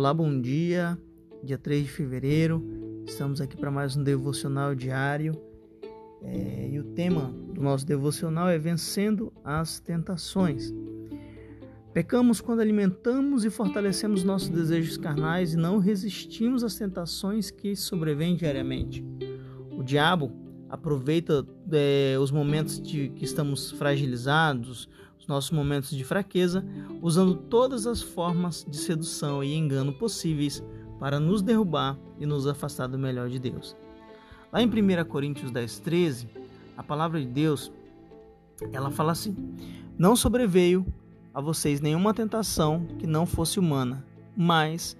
Olá, bom dia. Dia 3 de fevereiro, estamos aqui para mais um devocional diário. É, e o tema do nosso devocional é Vencendo as Tentações. Pecamos quando alimentamos e fortalecemos nossos desejos carnais e não resistimos às tentações que sobrevêm diariamente. O diabo aproveita é, os momentos de que estamos fragilizados, os nossos momentos de fraqueza, usando todas as formas de sedução e engano possíveis para nos derrubar e nos afastar do melhor de Deus. Lá em 1 Coríntios 10, 13, a palavra de Deus ela fala assim: Não sobreveio a vocês nenhuma tentação que não fosse humana, mas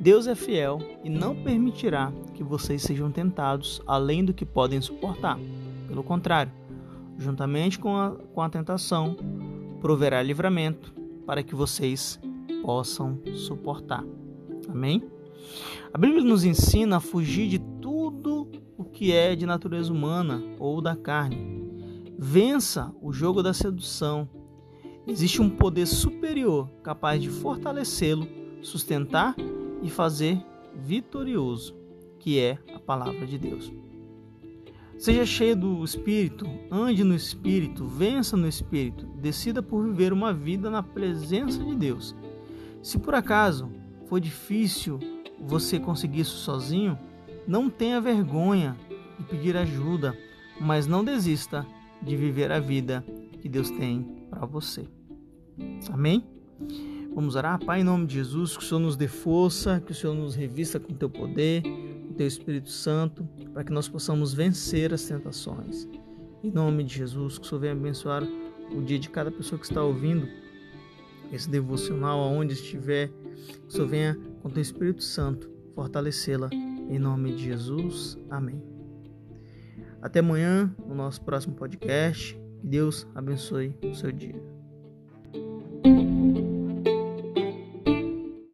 Deus é fiel e não permitirá que vocês sejam tentados além do que podem suportar. Pelo contrário, juntamente com a, com a tentação, proverá livramento para que vocês possam suportar. Amém? A Bíblia nos ensina a fugir de tudo o que é de natureza humana ou da carne. Vença o jogo da sedução. Existe um poder superior capaz de fortalecê-lo, sustentar e fazer vitorioso, que é a palavra de Deus. Seja cheio do Espírito, ande no Espírito, vença no Espírito, decida por viver uma vida na presença de Deus. Se por acaso for difícil você conseguir isso sozinho, não tenha vergonha de pedir ajuda, mas não desista de viver a vida que Deus tem para você. Amém? Vamos orar, Pai, em nome de Jesus, que o Senhor nos dê força, que o Senhor nos revista com teu poder, com teu Espírito Santo, para que nós possamos vencer as tentações. Em nome de Jesus, que o Senhor venha abençoar o dia de cada pessoa que está ouvindo esse devocional, aonde estiver, que o Senhor venha com teu Espírito Santo fortalecê-la. Em nome de Jesus, amém. Até amanhã, no nosso próximo podcast. Deus abençoe o seu dia.